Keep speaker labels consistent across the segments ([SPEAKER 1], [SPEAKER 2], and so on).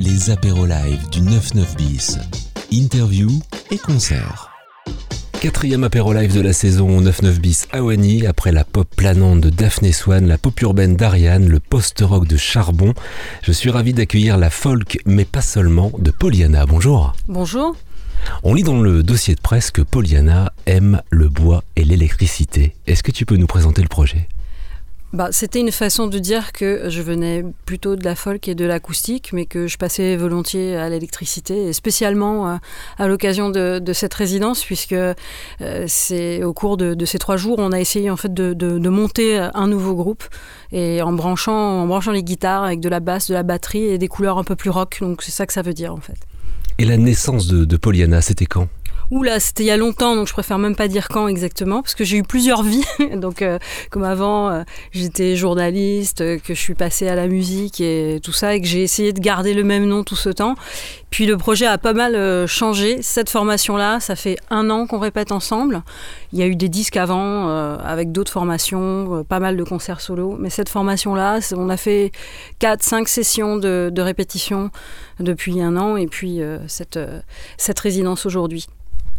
[SPEAKER 1] les apéros live du 99 bis. Interview et concert. Quatrième apéro live de la saison 99 bis à Wany, après la pop planante de Daphné Swan, la pop urbaine d'Ariane, le post-rock de Charbon. Je suis ravi d'accueillir la folk, mais pas seulement, de Poliana. Bonjour.
[SPEAKER 2] Bonjour.
[SPEAKER 1] On lit dans le dossier de presse que Poliana aime le bois et l'électricité. Est-ce que tu peux nous présenter le projet?
[SPEAKER 2] Bah, C'était une façon de dire que je venais plutôt de la folk et de l'acoustique, mais que je passais volontiers à l'électricité, et spécialement euh, à l'occasion de, cette résidence, puisque euh, c'est au cours de, ces trois jours, on a essayé en fait de, monter un nouveau groupe, et en branchant, en branchant les guitares avec de la basse, de la batterie et des couleurs un peu plus rock. Donc c'est ça que ça veut dire en fait.
[SPEAKER 1] Et la naissance de, de Poliana, c'était quand?
[SPEAKER 2] Oula, c'était il y a longtemps, donc je préfère même pas dire quand exactement, parce que j'ai eu plusieurs vies. donc, euh, comme avant, euh, j'étais journaliste, euh, que je suis passée à la musique et tout ça, et que j'ai essayé de garder le même nom tout ce temps. Puis le projet a pas mal changé. Cette formation-là, ça fait un an qu'on répète ensemble. Il y a eu des disques avant, avec d'autres formations, pas mal de concerts solo. Mais cette formation-là, on a fait 4-5 sessions de, de, répétition depuis un an, et puis cette, cette résidence aujourd'hui.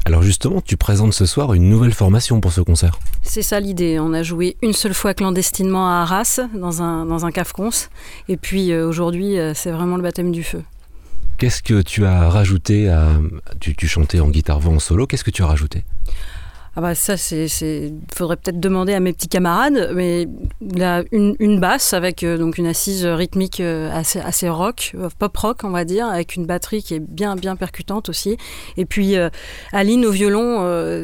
[SPEAKER 1] Alors justement, tu présentes ce soir une nouvelle formation pour ce concert.
[SPEAKER 2] C'est ça l'idée. On a joué une seule fois clandestinement à Arras, dans un, dans un caf Et puis euh, aujourd'hui, euh, c'est vraiment le baptême du feu.
[SPEAKER 1] Qu'est-ce que tu as rajouté à... Tu, tu chantais en guitare-voix en solo, qu'est-ce que tu as rajouté?
[SPEAKER 2] Ah bah ça, c'est, faudrait peut-être demander à mes petits camarades, mais a une, basse avec euh, donc une assise rythmique euh, assez, rock, euh, pop rock on va dire, avec une batterie qui est bien bien percutante aussi. Et puis Aline au violon,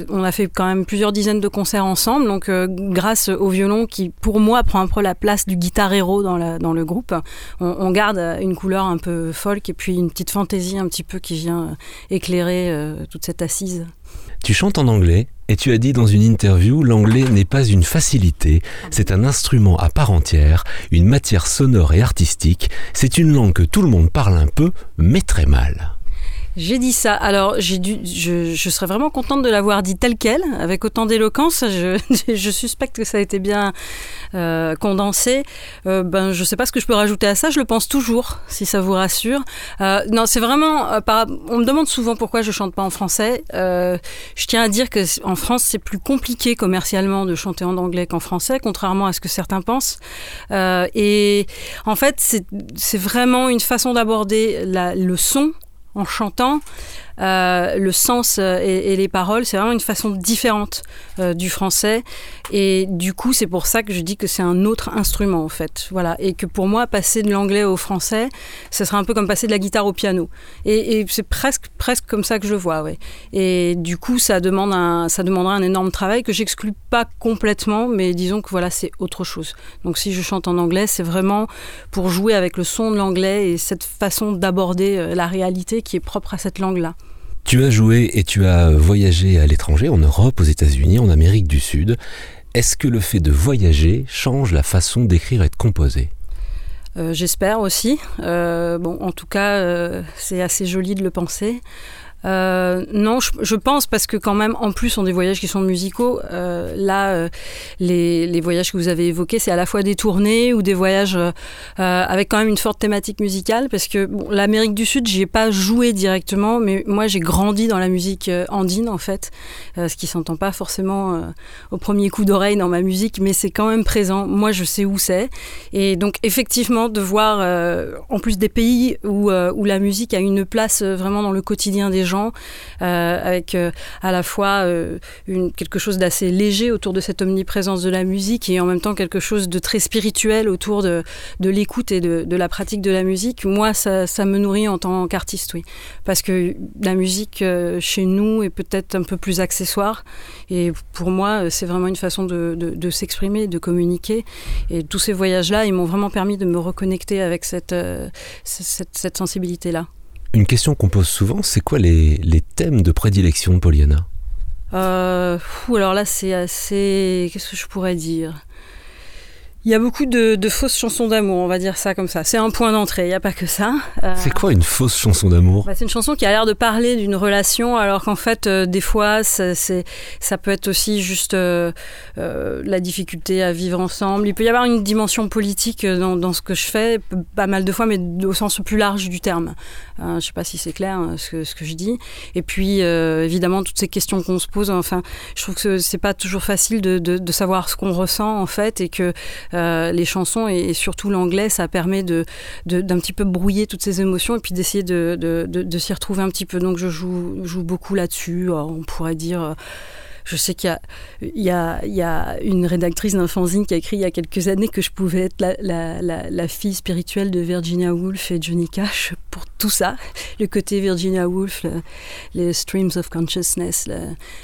[SPEAKER 2] on a fait quand même plusieurs dizaines de concerts ensemble, donc grâce au violon qui pour moi prend un peu la place du guitar héros dans, dans le groupe, on, garde une couleur un peu folk et puis une petite fantaisie un petit peu qui vient éclairer toute cette assise.
[SPEAKER 1] Tu chantes en anglais et tu as dit dans une interview, l'anglais n'est pas une facilité, c'est un instrument à part entière, une matière sonore et artistique, c'est une langue que tout le monde parle un peu, mais très mal.
[SPEAKER 2] J'ai dit ça. Alors, j'ai dû, je, je, serais vraiment contente de l'avoir dit tel quel, avec autant d'éloquence. Je, je, suspecte que ça a été bien euh, condensé. Euh, ben, je ne sais pas ce que je peux rajouter à ça. Je le pense toujours, si ça vous rassure. Euh, non, c'est vraiment. Euh, par, on me demande souvent pourquoi je chante pas en français. Euh, je tiens à dire que en France, c'est plus compliqué commercialement de chanter en anglais qu'en français, contrairement à ce que certains pensent. et en fait, c'est vraiment une façon d'aborder le son en chantant. Euh, le sens euh, et, les paroles, c'est vraiment une façon différente euh, du français. Et du coup, c'est pour ça que je dis que c'est un autre instrument, en fait. Voilà. Et que pour moi, passer de l'anglais au français, ce serait un peu comme passer de la guitare au piano. Et, c'est presque, presque comme ça que je vois, ouais. Et du coup, ça, demande un, ça demandera un énorme travail que j'exclus pas complètement, mais disons que voilà, c'est autre chose. Donc si je chante en anglais, c'est vraiment pour jouer avec le son de l'anglais et cette façon d'aborder la réalité qui est propre à cette langue-là.
[SPEAKER 1] Tu as joué et tu as voyagé à l'étranger, en Europe, aux États-Unis, en Amérique du Sud. Est-ce que le fait de voyager change la façon d'écrire et de composer?
[SPEAKER 2] Euh, J'espère aussi. Euh, bon, en tout cas, euh, c'est assez joli de le penser. Euh, non, je, pense parce que quand même, en plus, on des voyages qui sont musicaux. Euh, là, euh, les, voyages que vous avez évoqués, c'est à la fois des tournées ou des voyages avec quand même une forte thématique musicale. Parce que l'Amérique du Sud, j'y ai pas joué directement, mais moi, j'ai grandi dans la musique andine, en fait, ce qui s'entend pas forcément au premier coup d'oreille dans ma musique, mais c'est quand même présent. Moi, je sais où c'est. Et donc, effectivement, de voir, en plus des pays où, où la musique a une place vraiment dans le quotidien des gens, euh, avec euh, à la fois euh, quelque chose d'assez léger autour de cette omniprésence de la musique et en même temps quelque chose de très spirituel autour de, l'écoute et de, la pratique de la musique. Moi, ça, me nourrit en tant qu'artiste, oui. Parce que la musique chez nous est peut-être un peu plus accessoire. Et pour moi, c'est vraiment une façon de, s'exprimer, de communiquer. Et tous ces voyages-là, ils m'ont vraiment permis de me reconnecter avec cette sensibilité-là.
[SPEAKER 1] Une question qu'on pose souvent, c'est quoi les, thèmes de prédilection de Poliana
[SPEAKER 2] euh, Alors là, c'est assez. Qu'est-ce que je pourrais dire? Il y a beaucoup de, fausses chansons d'amour, on va dire ça comme ça. C'est un point d'entrée, il n'y a pas que ça.
[SPEAKER 1] Euh, c'est quoi une fausse chanson d'amour
[SPEAKER 2] bah, C'est une chanson qui a l'air de parler d'une relation, alors qu'en fait, euh, des fois, ça, ça peut être aussi juste euh, la difficulté à vivre ensemble. Il peut y avoir une dimension politique dans, dans, ce que je fais, pas mal de fois, mais au sens plus large du terme. je ne sais pas si c'est clair ce que, ce, que, je dis. Et puis, évidemment, toutes ces questions qu'on se pose, enfin, je trouve que c'est pas toujours facile de, de, de savoir ce qu'on ressent, en fait, et que euh, les chansons et, surtout l'anglais, ça permet de, d'un petit peu brouiller toutes ces émotions et puis d'essayer de, de, s'y retrouver un petit peu. Donc je joue, beaucoup là-dessus. On pourrait dire euh, je sais qu'il y a, une rédactrice d'un fanzine qui a écrit il y a quelques années que je pouvais être la, fille spirituelle de Virginia Woolf et Johnny Cash pour tout ça. Le côté Virginia Woolf, les streams of consciousness,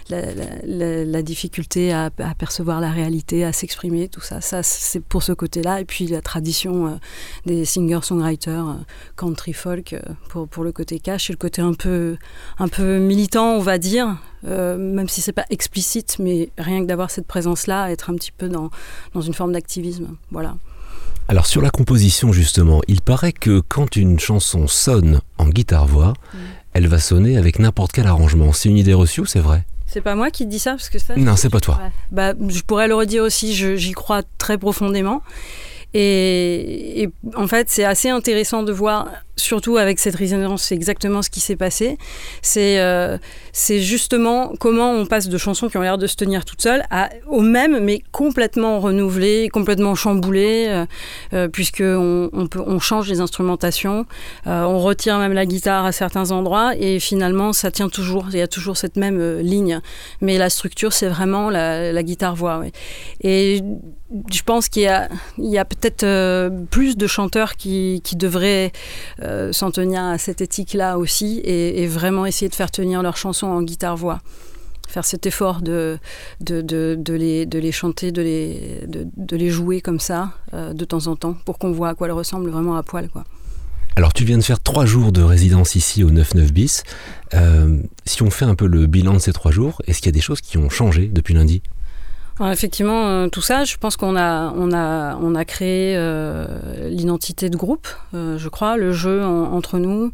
[SPEAKER 2] la, difficulté à, percevoir la réalité, à s'exprimer, tout ça. Ça, c'est pour ce côté-là. Et puis la tradition euh, des singer-songwriters euh, country folk euh, pour, le côté cash et le côté un peu militant, on va dire, euh, même si c'est pas explicite, mais rien que d'avoir cette présence-là, être un petit peu dans, dans une forme d'activisme. Voilà.
[SPEAKER 1] Alors sur la composition justement, il paraît que quand une chanson sonne en guitare-voix, mm. elle va sonner avec n'importe quel arrangement. C'est une idée reçue ou c'est vrai?
[SPEAKER 2] C'est pas moi qui dis ça parce que ça.
[SPEAKER 1] Non, c'est pas toi.
[SPEAKER 2] Bah, je pourrais le redire aussi. J'y crois très profondément. Et, en fait, c'est assez intéressant de voir surtout avec cette résonance, exactement ce qui s'est passé. C'est euh, c'est justement comment on passe de chansons qui ont l'air de se tenir toutes seules à, au même, mais complètement renouvelées, complètement chamboulées, euh, euh, puisque on, change les instrumentations, euh, on retire même la guitare à certains endroits, et finalement ça tient toujours. Il y a toujours cette même ligne, mais la structure c'est vraiment la, guitare-voix. Et je pense qu'il y a, a peut-être plus de chanteurs qui, devraient euh, s'en tenir à cette éthique-là aussi et, vraiment essayer de faire tenir leurs chansons en guitare-voix faire cet effort de, de, les, de les chanter, de les, de, les jouer comme ça euh, de temps en temps pour qu'on voit à quoi elles ressemblent vraiment à poil.
[SPEAKER 1] Alors tu viens de faire trois jours de résidence ici au 9-9 bis. Euh, si on fait un peu le bilan de ces trois jours, est-ce qu'il y a des choses qui ont changé depuis lundi?
[SPEAKER 2] Effectivement, euh, tout ça, je pense qu'on a, on a, on a créé euh, l'identité de groupe, euh, je crois, le jeu entre nous.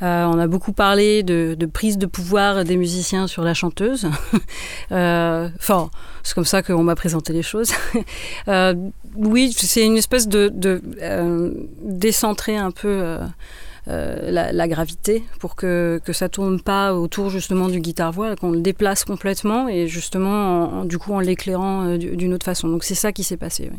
[SPEAKER 2] on a beaucoup parlé de, prise de pouvoir des musiciens sur la chanteuse. Enfin, c'est comme ça qu'on m'a présenté les choses. oui, c'est une espèce de, de décentrer un peu euh, la, gravité pour que, que ça tourne pas autour justement du guitare-voix, qu'on le déplace complètement et justement du coup en l'éclairant euh, d'une autre façon. Donc c'est ça qui s'est passé.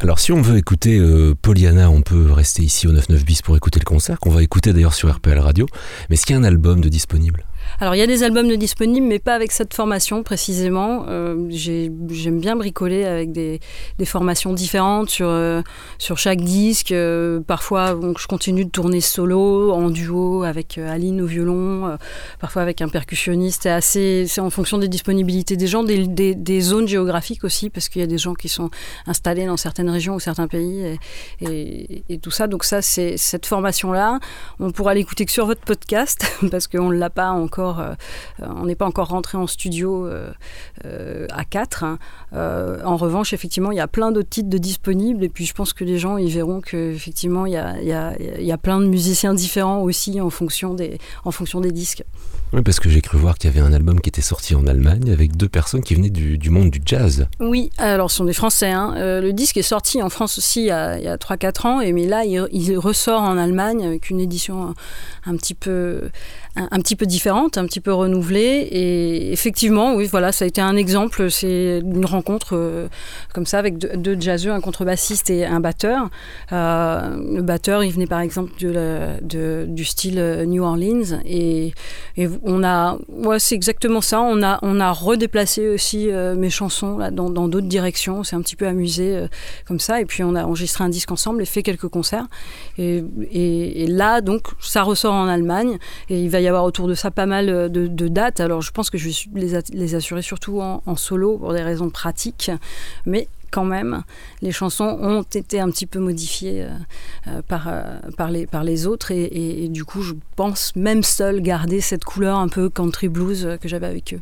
[SPEAKER 1] Alors si on veut écouter euh, Poliana, on peut rester ici au 99 bis pour écouter le concert, qu'on va écouter d'ailleurs sur RPL Radio. Mais est-ce qu'il y a un album de disponible?
[SPEAKER 2] Alors il y a des albums disponibles, mais pas avec cette formation précisément. Euh, J'aime bien bricoler avec des, formations différentes sur, euh, chaque disque. Euh, parfois, je continue de tourner solo, en duo avec Aline au violon, parfois avec un percussionniste. C'est c'est en fonction des disponibilités des gens, des, zones géographiques aussi, parce qu'il y a des gens qui sont installés dans certaines régions ou certains pays et, et, et tout ça. Donc ça, c'est cette formation-là. On pourra l'écouter que sur votre podcast parce qu'on ne l'a pas encore euh, on n'est pas encore rentré en studio euh, euh, à 4. Hein. en revanche, effectivement, il y a plein d'autres titres de disponibles et puis je pense que les gens ils verront qu'effectivement il y a, il y a plein de musiciens différents aussi en fonction des, en fonction des disques.
[SPEAKER 1] Oui, parce que j'ai cru voir qu'il y avait un album qui était sorti en Allemagne avec deux personnes qui venaient du, monde du jazz.
[SPEAKER 2] Oui, alors ce sont des Français. Hein. le disque est sorti en France aussi il y a, a 3-4 ans, et, mais là il, ressort en Allemagne avec une édition un, petit peu, un, petit peu différente, un petit peu renouvelée. Et effectivement, oui, voilà, ça a été un exemple. C'est une rencontre euh, comme ça avec deux, deux, un contrebassiste et un batteur. Euh, le batteur, il venait par exemple du style euh, New Orleans. Et on a, ouais, c'est exactement ça. On a, on a redéplacé aussi mes chansons là, dans d'autres directions. On s'est un petit peu amusé comme ça. Et puis on a enregistré un disque ensemble et fait quelques concerts. Et, et, et là, donc, ça ressort en Allemagne. Et il va y avoir autour de ça pas mal euh, de, dates. Alors je pense que je vais les, les assurer surtout en, solo pour des raisons pratiques. Mais quand même, les chansons ont été un petit peu modifiées euh, euh, par, par, les, par les autres et, du coup je pense même seul garder cette couleur un peu country blues que j'avais avec eux.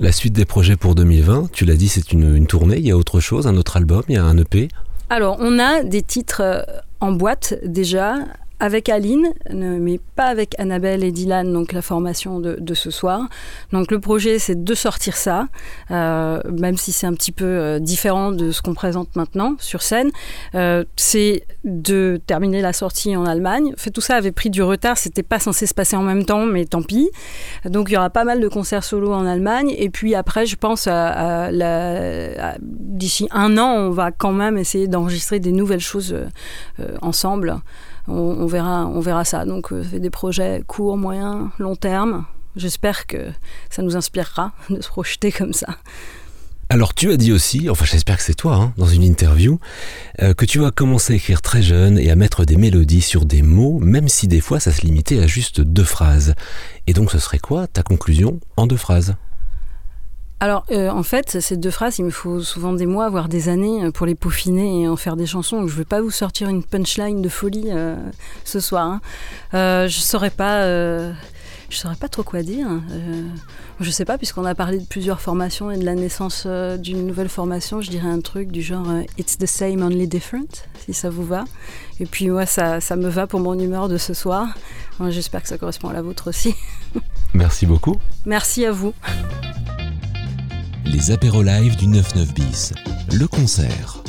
[SPEAKER 3] La suite des projets pour 2020, tu l'as dit, c'est une, une tournée, il y a autre chose, un autre album, il y a un EP
[SPEAKER 2] Alors, on a des titres euh, en boîte déjà, avec Aline, mais pas avec Annabelle et Dylan, donc la formation de, ce soir. Donc le projet, c'est de sortir ça, euh, même si c'est un petit peu euh, différent de ce qu'on présente maintenant sur scène. Euh, c'est de terminer la sortie en Allemagne. fait, tout ça avait pris du retard, c'était pas censé se passer en même temps, mais tant pis. Donc il y aura pas mal de concerts solo en Allemagne. Et puis après, je pense d'ici un an, on va quand même essayer d'enregistrer des nouvelles choses ensemble on, verra, on verra ça. Donc, euh, des projets courts, moyens, long terme. J'espère que ça nous inspirera de se projeter comme ça.
[SPEAKER 3] Alors tu as dit aussi, enfin j'espère que c'est toi, hein, dans une interview, euh, que tu as commencé à écrire très jeune et à mettre des mélodies sur des mots, même si des fois ça se limitait à juste deux phrases. Et donc ce serait quoi ta conclusion en deux phrases?
[SPEAKER 2] Alors, euh, en fait, ces deux phrases, il me faut souvent des mois, voire des années euh, pour les peaufiner et en faire des chansons. Je ne vais pas vous sortir une punchline de folie euh, ce soir. Hein. Euh, je ne saurais pas. Je saurais pas trop quoi dire. Euh, je sais pas, puisqu'on a parlé de plusieurs formations et de la naissance d'une nouvelle formation, je dirais un truc du genre It's the same, only different, si ça vous va. Et puis moi, ça, ça me va pour mon humeur de ce soir. J'espère que ça correspond à la vôtre aussi.
[SPEAKER 3] Merci beaucoup.
[SPEAKER 2] Merci à vous
[SPEAKER 3] les apéros live du 99 bis, le concert.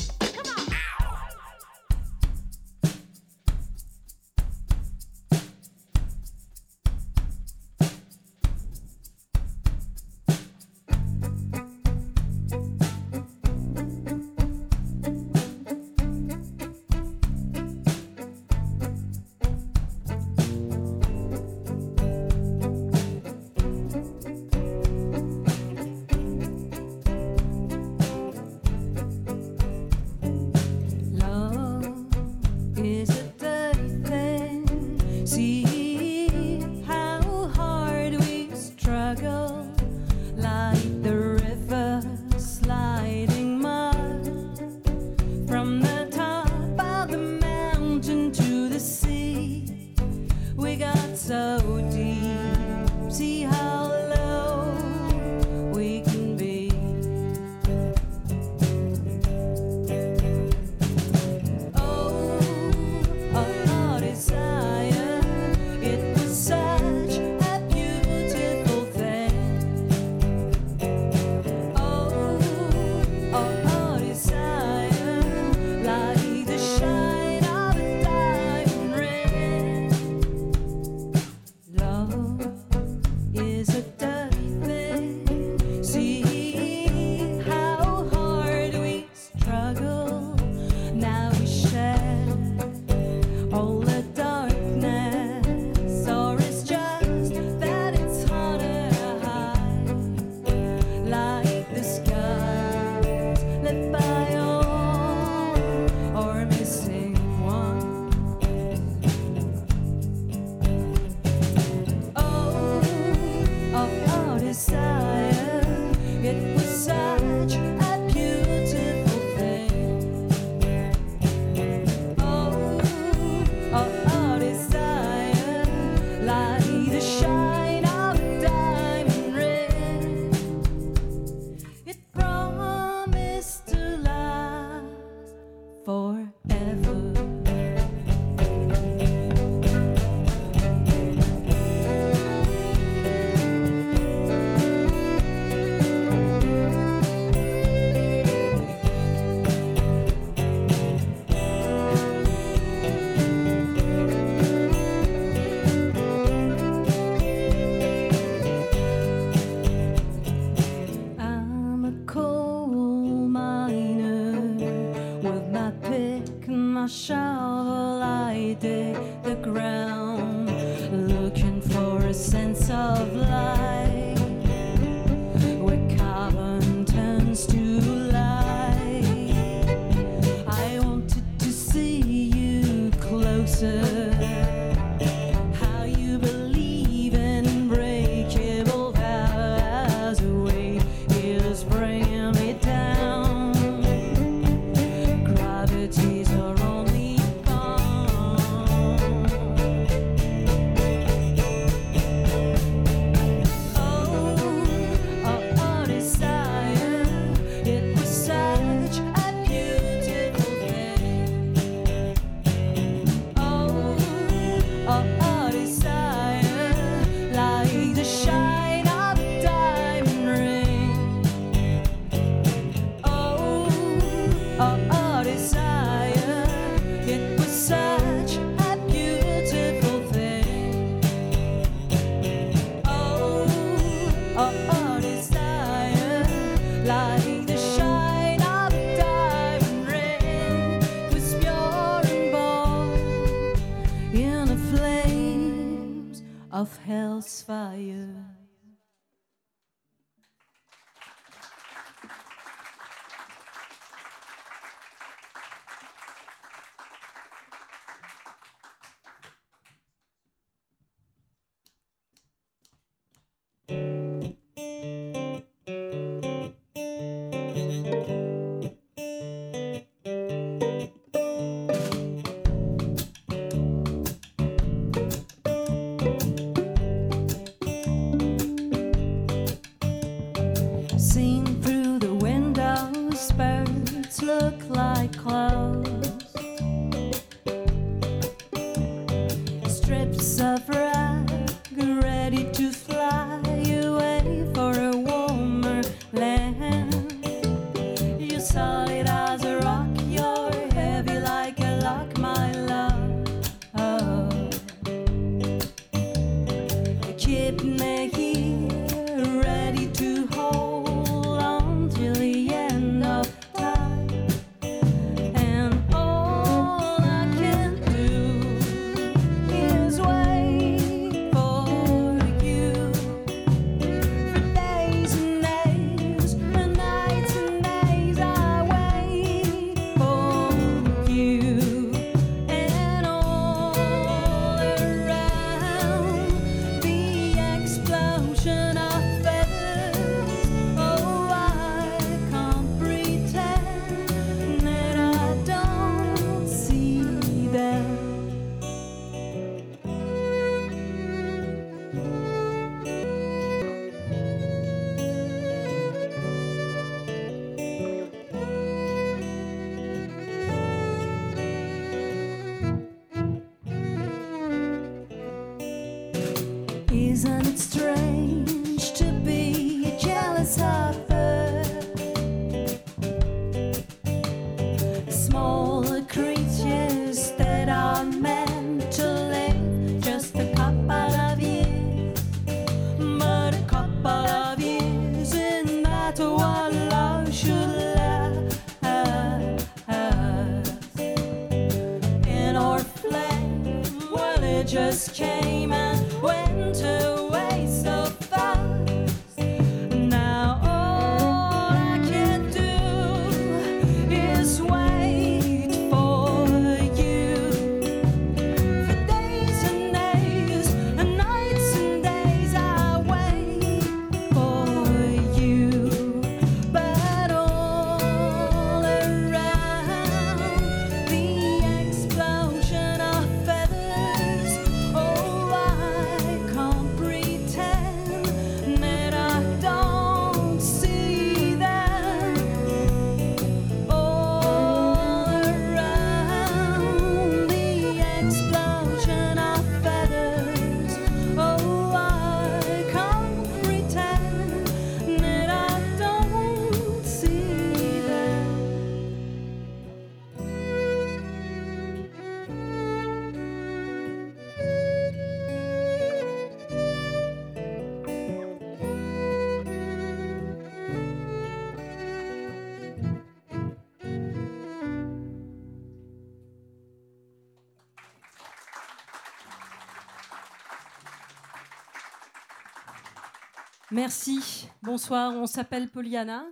[SPEAKER 3] Merci. Bonsoir. On s'appelle Poliana.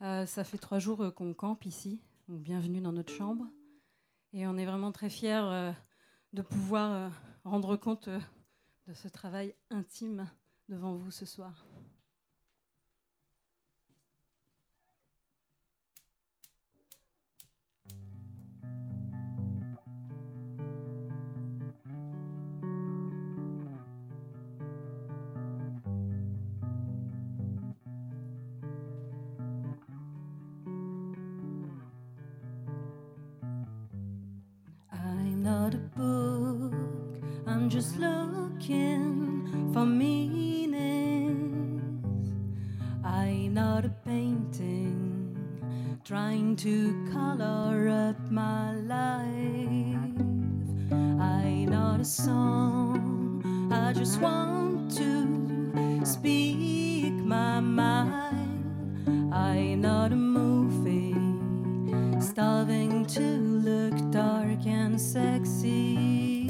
[SPEAKER 3] Euh, ça fait trois jours euh, qu'on campe ici. bienvenue dans notre chambre. Et on est vraiment très fiers euh, de pouvoir rendre compte de ce travail intime devant vous ce soir. wonder at my life. I not a song, I just want to speak my mind. I not a movie, starving to look dark and sexy.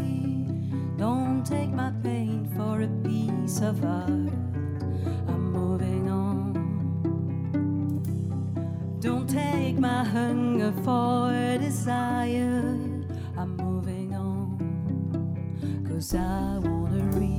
[SPEAKER 3] Don't take my pain for a piece of art. take my hunger for desire. I'm moving on, cause I wanna
[SPEAKER 2] read.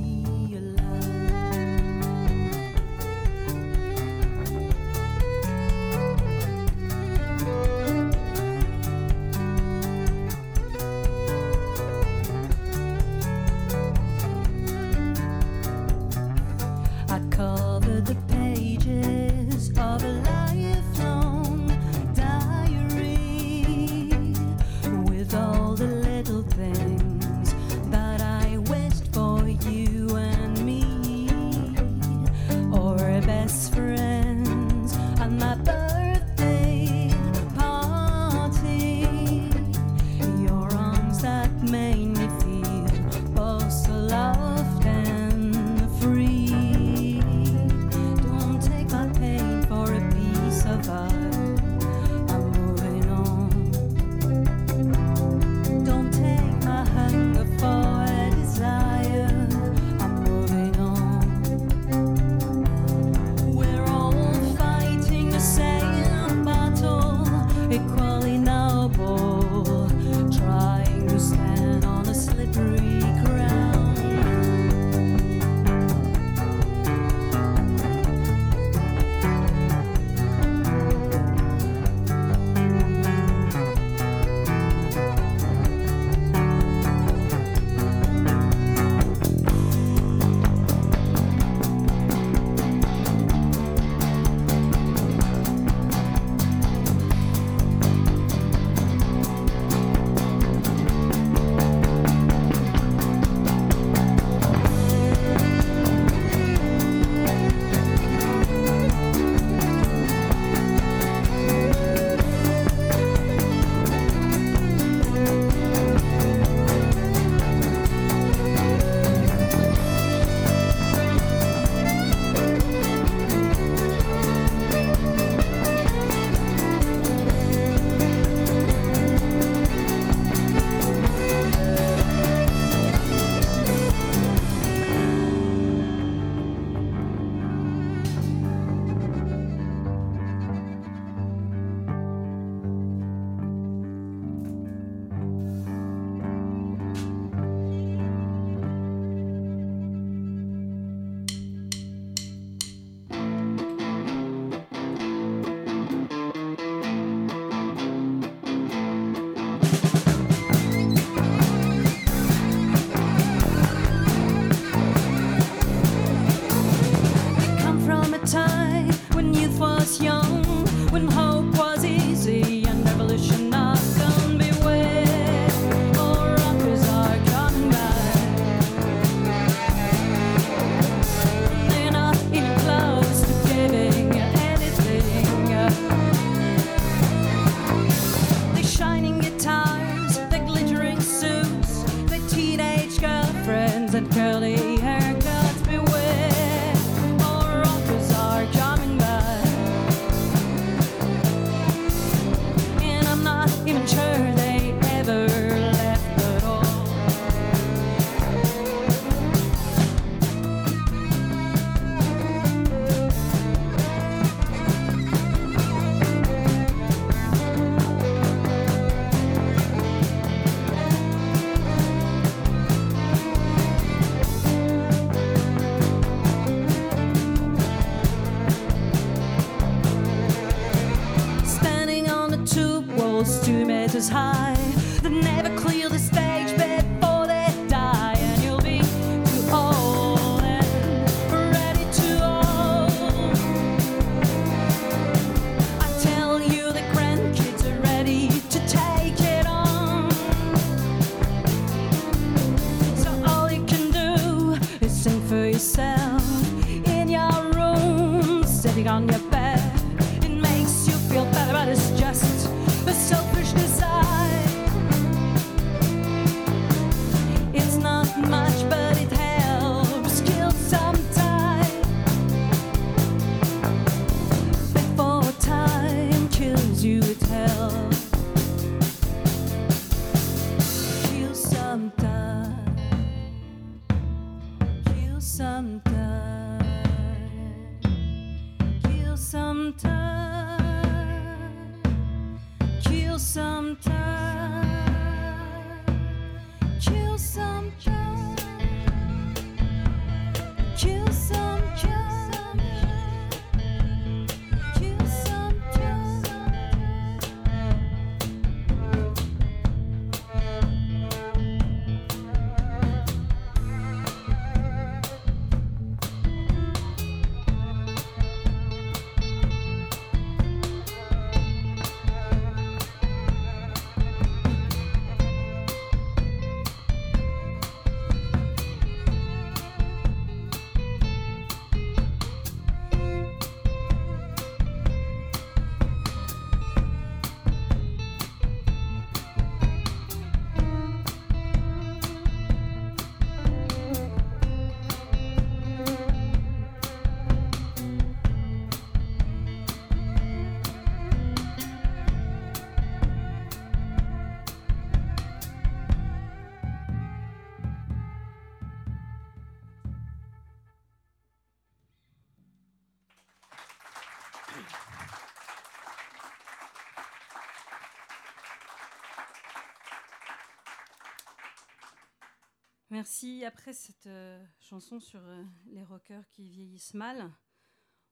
[SPEAKER 3] merci. Après cette euh, chanson sur euh, les rockers qui vieillissent mal,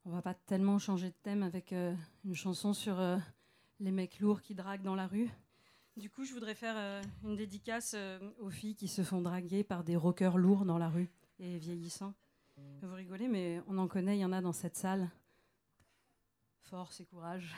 [SPEAKER 3] on va pas tellement changer de thème avec euh, une chanson sur les mecs lourds qui draguent dans la rue. Du coup, je voudrais faire une dédicace aux filles qui se font draguer par des rockers lourds dans la rue et vieillissants. Vous rigolez, mais on en connaît, il y en a dans cette salle. Force et courage.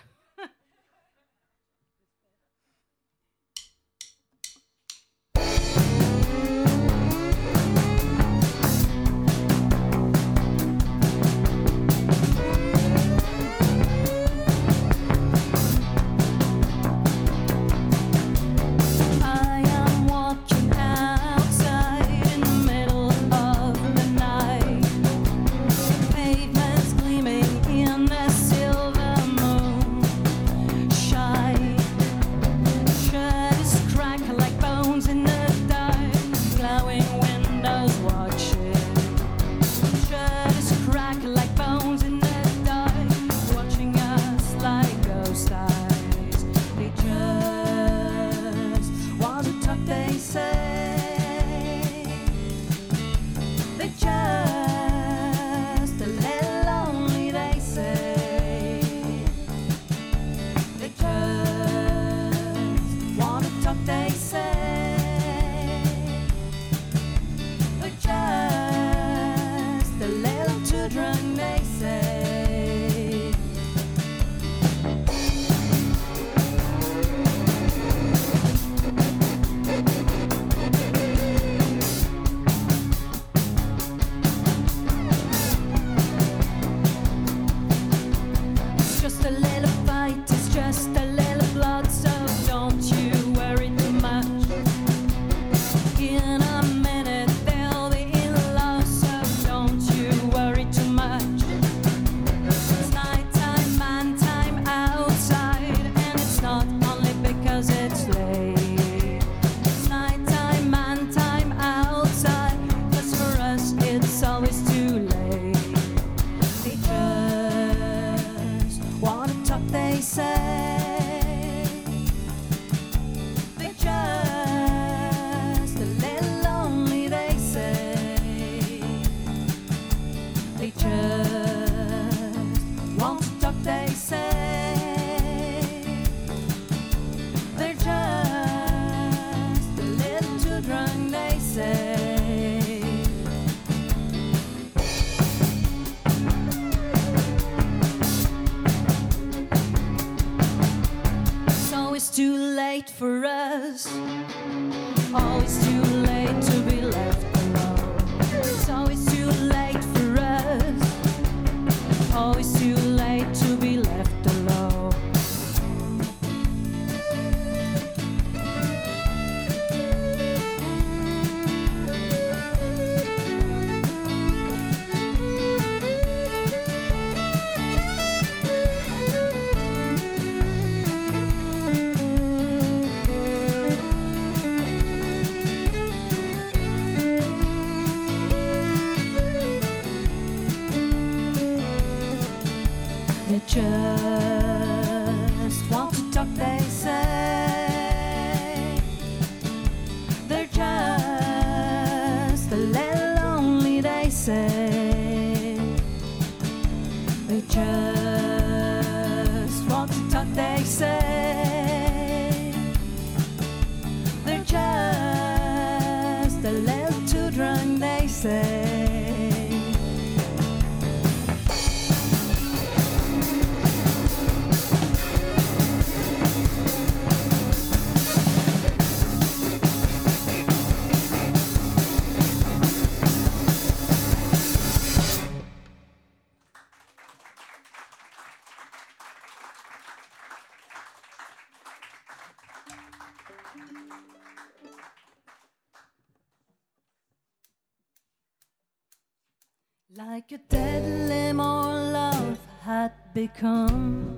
[SPEAKER 2] Like a
[SPEAKER 3] dead limb or love had become.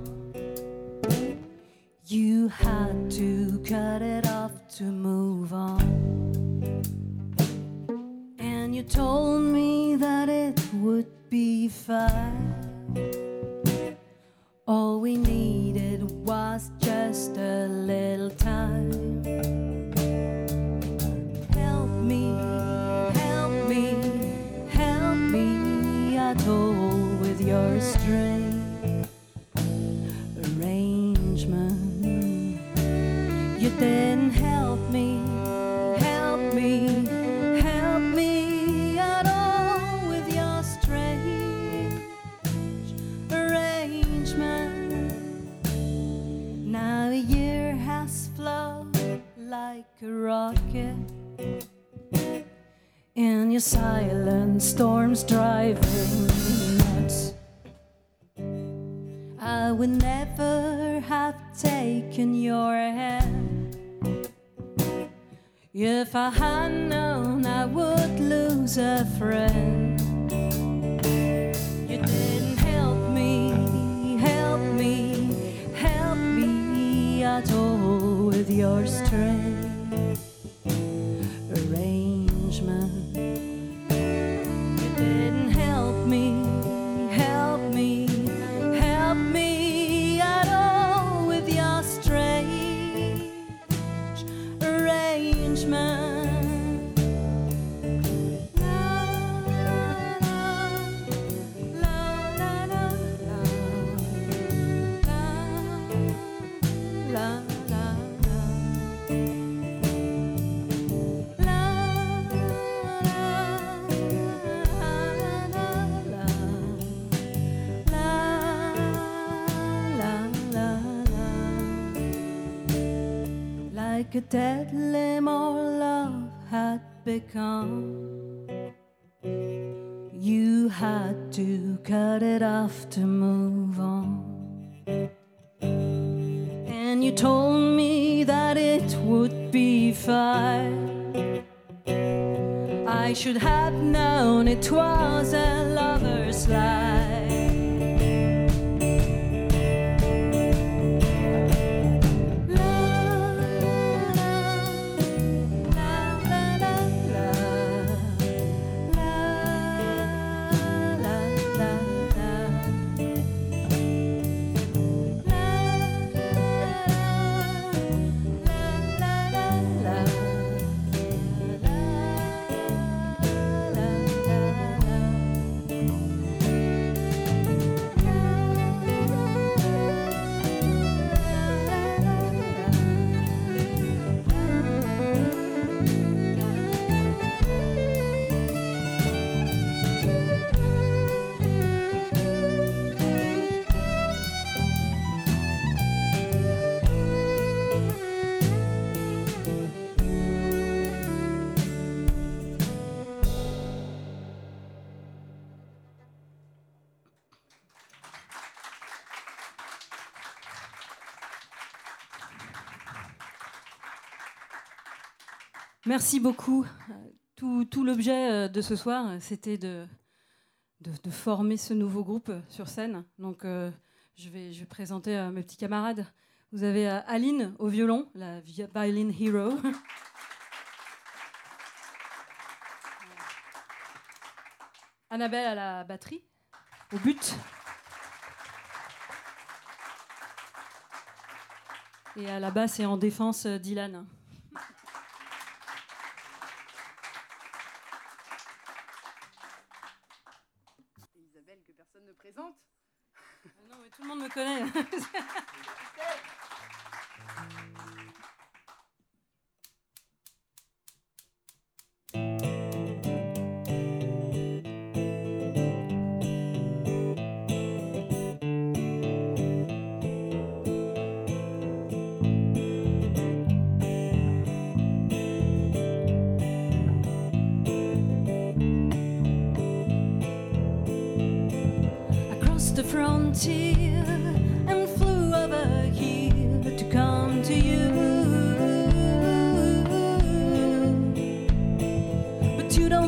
[SPEAKER 3] You had to cut it off to move on. And you told me that it would be fine. All we needed was just a little time. A rocket. In your silent storms driving me nuts. I would never have taken your hand if I had known I would lose a friend. You didn't help me, help me, help me at all with your strange Bye. Like a dead limb or love had become. You had to cut it off to move on. And you told me that it would be fine. I should have known it was a lover's lie.
[SPEAKER 2] Merci beaucoup. Tout, l'objet euh, de ce soir, euh, c'était de, former ce nouveau groupe euh, sur scène. Donc, je, vais, présenter mes petits camarades. Vous avez Aline au violon, la vi- violin hero. Annabelle à la batterie, au but. Et à la basse et en défense, Dylan.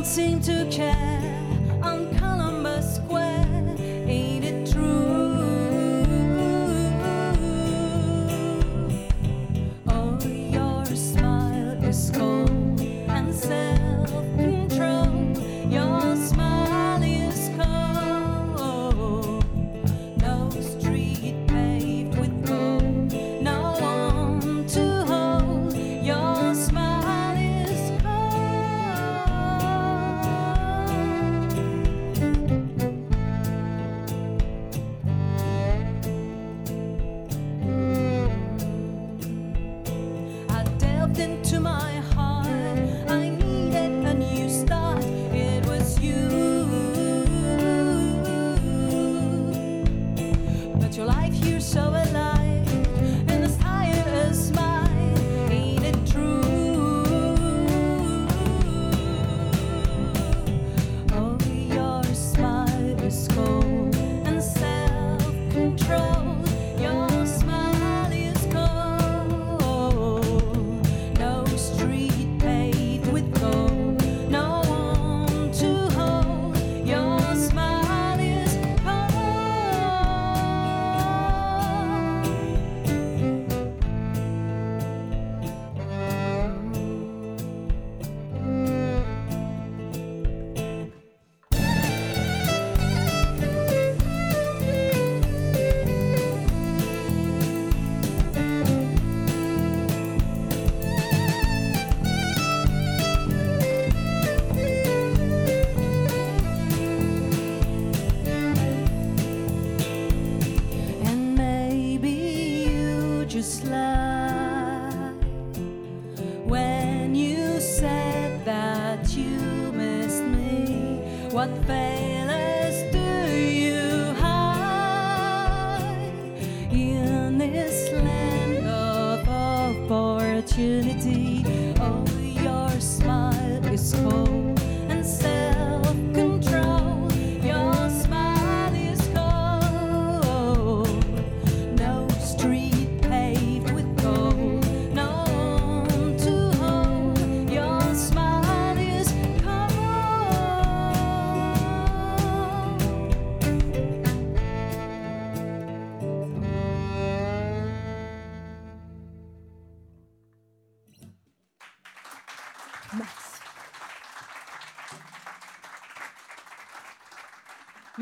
[SPEAKER 3] Seem to care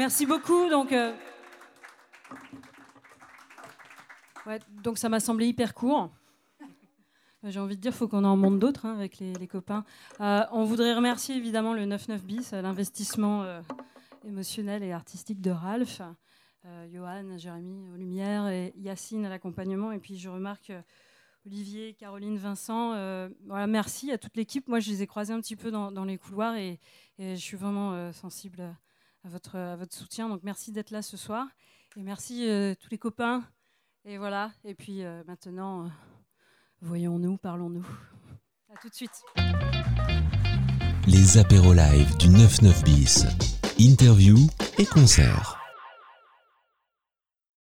[SPEAKER 2] Merci beaucoup. Donc, euh, donc ça m'a semblé hyper court. J'ai envie de dire, faut qu'on en monte d'autres hein, avec les, copains. Euh, on voudrait remercier évidemment le 99 bis, euh, l'investissement émotionnel et artistique de Ralph, Johan, Jérémy aux lumières et Yacine à l'accompagnement. Et puis je remarque Olivier, Caroline, Vincent. voilà, merci à toute l'équipe. Moi, je les ai croisés un petit peu dans, les couloirs et, et je suis vraiment sensible à votre, soutien. Donc merci d'être là ce soir et merci euh, tous les copains. Et voilà. Et puis euh, maintenant, euh, voyons-nous, parlons-nous. À tout de suite.
[SPEAKER 1] Les apéros live du 99 bis. Interview et concert.